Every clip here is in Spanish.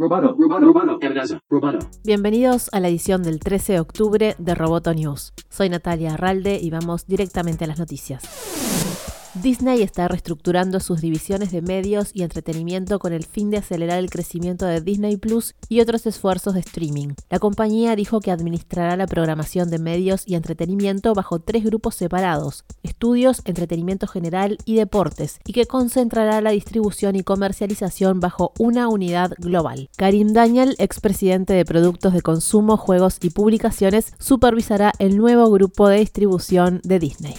Roboto, Roboto, Roboto. Bienvenidos a la edición del 13 de octubre de Roboto News. Soy Natalia Arralde y vamos directamente a las noticias. Disney está reestructurando sus divisiones de medios y entretenimiento con el fin de acelerar el crecimiento de Disney Plus y otros esfuerzos de streaming. La compañía dijo que administrará la programación de medios y entretenimiento bajo tres grupos separados, estudios, entretenimiento general y deportes, y que concentrará la distribución y comercialización bajo una unidad global. Karim Daniel, expresidente de Productos de Consumo, Juegos y Publicaciones, supervisará el nuevo grupo de distribución de Disney.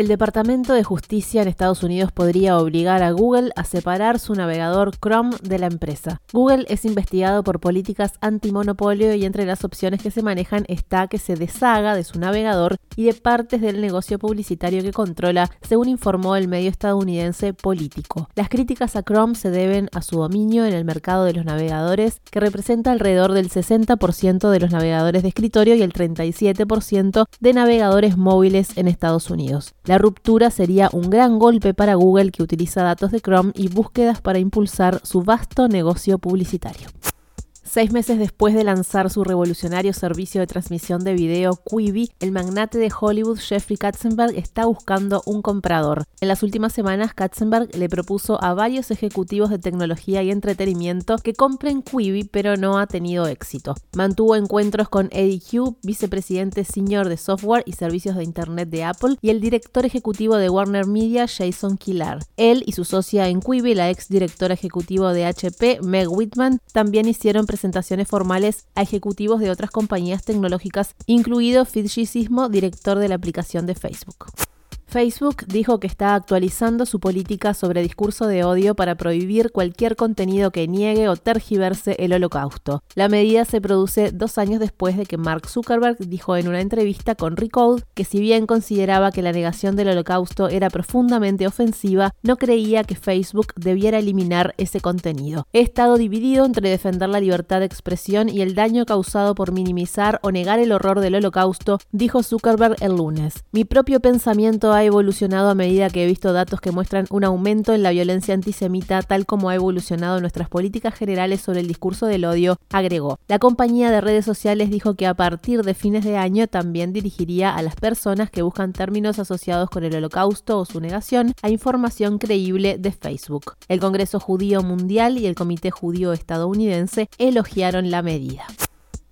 El Departamento de Justicia en Estados Unidos podría obligar a Google a separar su navegador Chrome de la empresa. Google es investigado por políticas antimonopolio y entre las opciones que se manejan está que se deshaga de su navegador y de partes del negocio publicitario que controla, según informó el medio estadounidense Político. Las críticas a Chrome se deben a su dominio en el mercado de los navegadores, que representa alrededor del 60% de los navegadores de escritorio y el 37% de navegadores móviles en Estados Unidos. La ruptura sería un gran golpe para Google que utiliza datos de Chrome y búsquedas para impulsar su vasto negocio publicitario. Seis meses después de lanzar su revolucionario servicio de transmisión de video Quibi, el magnate de Hollywood Jeffrey Katzenberg está buscando un comprador. En las últimas semanas, Katzenberg le propuso a varios ejecutivos de tecnología y entretenimiento que compren Quibi, pero no ha tenido éxito. Mantuvo encuentros con Eddie Hugh, vicepresidente senior de software y servicios de Internet de Apple, y el director ejecutivo de Warner Media, Jason Killar. Él y su socia en Quibi, la ex directora ejecutiva de HP, Meg Whitman, también hicieron presentaciones presentaciones formales a ejecutivos de otras compañías tecnológicas, incluido Fidji Sismo, director de la aplicación de Facebook. Facebook dijo que está actualizando su política sobre discurso de odio para prohibir cualquier contenido que niegue o tergiverse el holocausto. La medida se produce dos años después de que Mark Zuckerberg dijo en una entrevista con Recode que si bien consideraba que la negación del holocausto era profundamente ofensiva, no creía que Facebook debiera eliminar ese contenido. He estado dividido entre defender la libertad de expresión y el daño causado por minimizar o negar el horror del holocausto, dijo Zuckerberg el lunes. Mi propio pensamiento ha ha evolucionado a medida que he visto datos que muestran un aumento en la violencia antisemita, tal como ha evolucionado nuestras políticas generales sobre el discurso del odio, agregó. La compañía de redes sociales dijo que a partir de fines de año también dirigiría a las personas que buscan términos asociados con el holocausto o su negación a información creíble de Facebook. El Congreso Judío Mundial y el Comité Judío Estadounidense elogiaron la medida.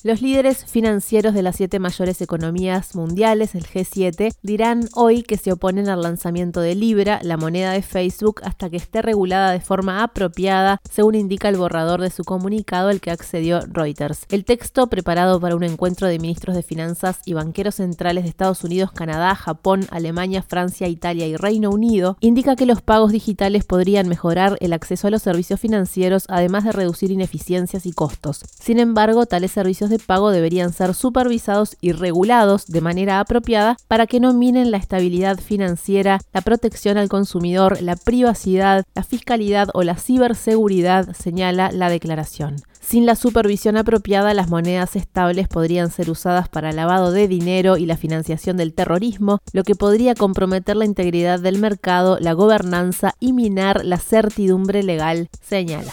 Los líderes financieros de las siete mayores economías mundiales, el G7, dirán hoy que se oponen al lanzamiento de Libra, la moneda de Facebook, hasta que esté regulada de forma apropiada, según indica el borrador de su comunicado al que accedió Reuters. El texto, preparado para un encuentro de ministros de finanzas y banqueros centrales de Estados Unidos, Canadá, Japón, Alemania, Francia, Italia y Reino Unido, indica que los pagos digitales podrían mejorar el acceso a los servicios financieros, además de reducir ineficiencias y costos. Sin embargo, tales de pago deberían ser supervisados y regulados de manera apropiada para que no minen la estabilidad financiera, la protección al consumidor, la privacidad, la fiscalidad o la ciberseguridad, señala la declaración. Sin la supervisión apropiada, las monedas estables podrían ser usadas para lavado de dinero y la financiación del terrorismo, lo que podría comprometer la integridad del mercado, la gobernanza y minar la certidumbre legal, señala.